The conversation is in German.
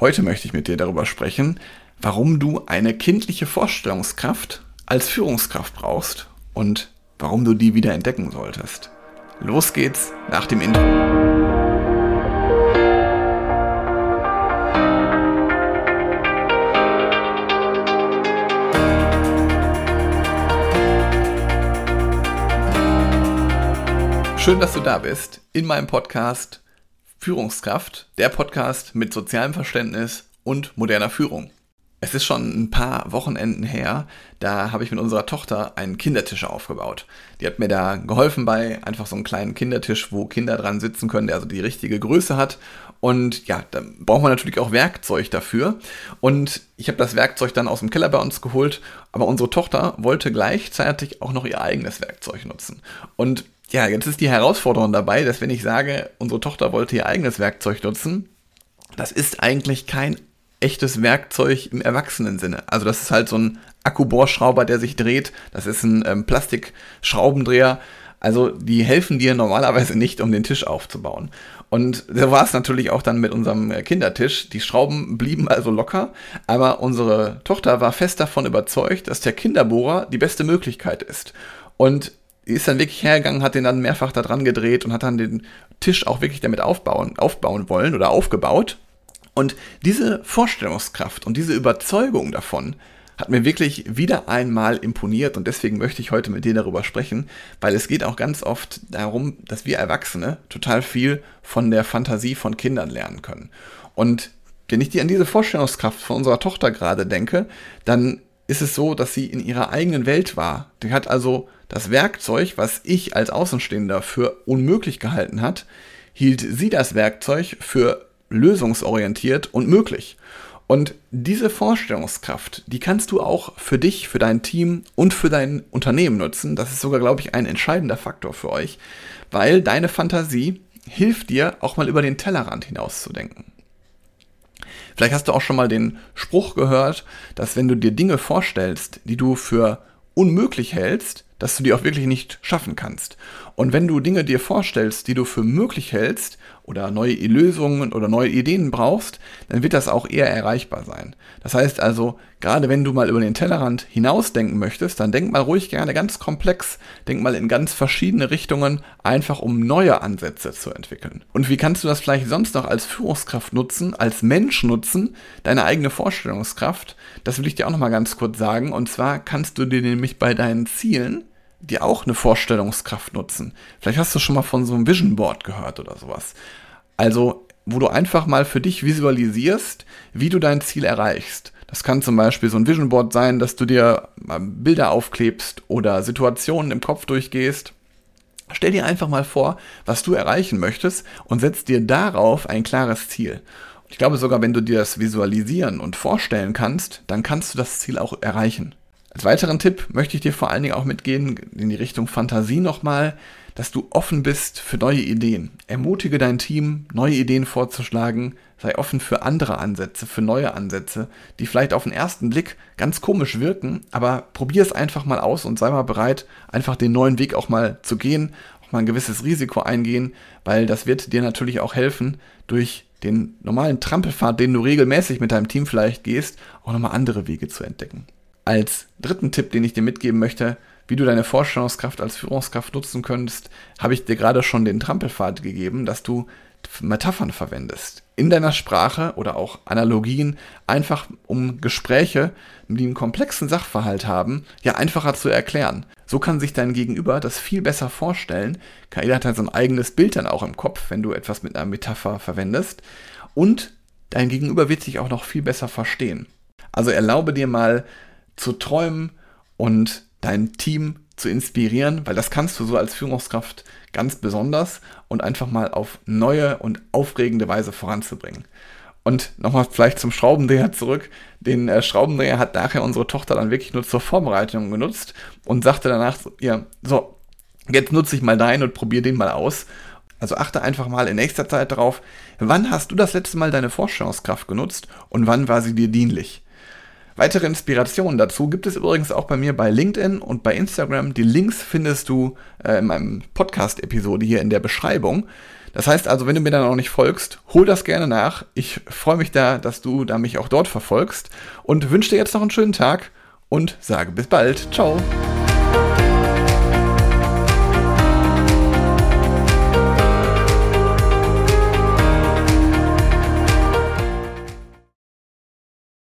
Heute möchte ich mit dir darüber sprechen, warum du eine kindliche Vorstellungskraft als Führungskraft brauchst und warum du die wieder entdecken solltest. Los geht's nach dem Intro. Schön, dass du da bist in meinem Podcast Führungskraft, der Podcast mit sozialem Verständnis und moderner Führung. Es ist schon ein paar Wochenenden her, da habe ich mit unserer Tochter einen Kindertisch aufgebaut. Die hat mir da geholfen bei einfach so einem kleinen Kindertisch, wo Kinder dran sitzen können, der also die richtige Größe hat. Und ja, da braucht man natürlich auch Werkzeug dafür. Und ich habe das Werkzeug dann aus dem Keller bei uns geholt, aber unsere Tochter wollte gleichzeitig auch noch ihr eigenes Werkzeug nutzen. Und ja, jetzt ist die Herausforderung dabei, dass wenn ich sage, unsere Tochter wollte ihr eigenes Werkzeug nutzen, das ist eigentlich kein echtes Werkzeug im Erwachsenensinne. Also das ist halt so ein Akkubohrschrauber, der sich dreht. Das ist ein ähm, Plastikschraubendreher. Also die helfen dir normalerweise nicht, um den Tisch aufzubauen. Und so war es natürlich auch dann mit unserem äh, Kindertisch. Die Schrauben blieben also locker, aber unsere Tochter war fest davon überzeugt, dass der Kinderbohrer die beste Möglichkeit ist. Und ist dann wirklich hergegangen, hat den dann mehrfach da dran gedreht und hat dann den Tisch auch wirklich damit aufbauen, aufbauen wollen oder aufgebaut. Und diese Vorstellungskraft und diese Überzeugung davon hat mir wirklich wieder einmal imponiert und deswegen möchte ich heute mit dir darüber sprechen, weil es geht auch ganz oft darum, dass wir Erwachsene total viel von der Fantasie von Kindern lernen können. Und wenn ich dir an diese Vorstellungskraft von unserer Tochter gerade denke, dann ist es so, dass sie in ihrer eigenen Welt war. Die hat also das Werkzeug, was ich als Außenstehender für unmöglich gehalten hat, hielt sie das Werkzeug für lösungsorientiert und möglich. Und diese Vorstellungskraft, die kannst du auch für dich, für dein Team und für dein Unternehmen nutzen. Das ist sogar, glaube ich, ein entscheidender Faktor für euch, weil deine Fantasie hilft dir, auch mal über den Tellerrand hinaus zu denken. Vielleicht hast du auch schon mal den Spruch gehört, dass wenn du dir Dinge vorstellst, die du für unmöglich hältst, dass du die auch wirklich nicht schaffen kannst. Und wenn du Dinge dir vorstellst, die du für möglich hältst, oder neue Lösungen oder neue Ideen brauchst, dann wird das auch eher erreichbar sein. Das heißt also, gerade wenn du mal über den Tellerrand hinausdenken möchtest, dann denk mal ruhig gerne ganz komplex, denk mal in ganz verschiedene Richtungen, einfach um neue Ansätze zu entwickeln. Und wie kannst du das vielleicht sonst noch als Führungskraft nutzen, als Mensch nutzen, deine eigene Vorstellungskraft? Das will ich dir auch nochmal ganz kurz sagen. Und zwar kannst du dir nämlich bei deinen Zielen die auch eine Vorstellungskraft nutzen. Vielleicht hast du schon mal von so einem Vision Board gehört oder sowas. Also, wo du einfach mal für dich visualisierst, wie du dein Ziel erreichst. Das kann zum Beispiel so ein Vision Board sein, dass du dir Bilder aufklebst oder Situationen im Kopf durchgehst. Stell dir einfach mal vor, was du erreichen möchtest und setz dir darauf ein klares Ziel. Ich glaube sogar, wenn du dir das visualisieren und vorstellen kannst, dann kannst du das Ziel auch erreichen. Als weiteren Tipp möchte ich dir vor allen Dingen auch mitgehen in die Richtung Fantasie nochmal, dass du offen bist für neue Ideen. Ermutige dein Team, neue Ideen vorzuschlagen. Sei offen für andere Ansätze, für neue Ansätze, die vielleicht auf den ersten Blick ganz komisch wirken, aber probier es einfach mal aus und sei mal bereit, einfach den neuen Weg auch mal zu gehen, auch mal ein gewisses Risiko eingehen, weil das wird dir natürlich auch helfen, durch den normalen Trampelpfad, den du regelmäßig mit deinem Team vielleicht gehst, auch nochmal andere Wege zu entdecken. Als dritten Tipp, den ich dir mitgeben möchte, wie du deine Vorstellungskraft als Führungskraft nutzen könntest, habe ich dir gerade schon den Trampelpfad gegeben, dass du Metaphern verwendest. In deiner Sprache oder auch Analogien, einfach um Gespräche, die einen komplexen Sachverhalt haben, ja einfacher zu erklären. So kann sich dein Gegenüber das viel besser vorstellen. KI hat halt so ein eigenes Bild dann auch im Kopf, wenn du etwas mit einer Metapher verwendest. Und dein Gegenüber wird sich auch noch viel besser verstehen. Also erlaube dir mal zu träumen und dein Team zu inspirieren, weil das kannst du so als Führungskraft ganz besonders und einfach mal auf neue und aufregende Weise voranzubringen. Und nochmal vielleicht zum Schraubendreher zurück. Den äh, Schraubendreher hat nachher unsere Tochter dann wirklich nur zur Vorbereitung genutzt und sagte danach, ja, so, jetzt nutze ich mal deinen und probiere den mal aus. Also achte einfach mal in nächster Zeit darauf, wann hast du das letzte Mal deine Vorstellungskraft genutzt und wann war sie dir dienlich? Weitere Inspirationen dazu gibt es übrigens auch bei mir bei LinkedIn und bei Instagram. Die Links findest du äh, in meinem Podcast-Episode hier in der Beschreibung. Das heißt also, wenn du mir da noch nicht folgst, hol das gerne nach. Ich freue mich da, dass du da mich auch dort verfolgst und wünsche dir jetzt noch einen schönen Tag und sage bis bald. Ciao.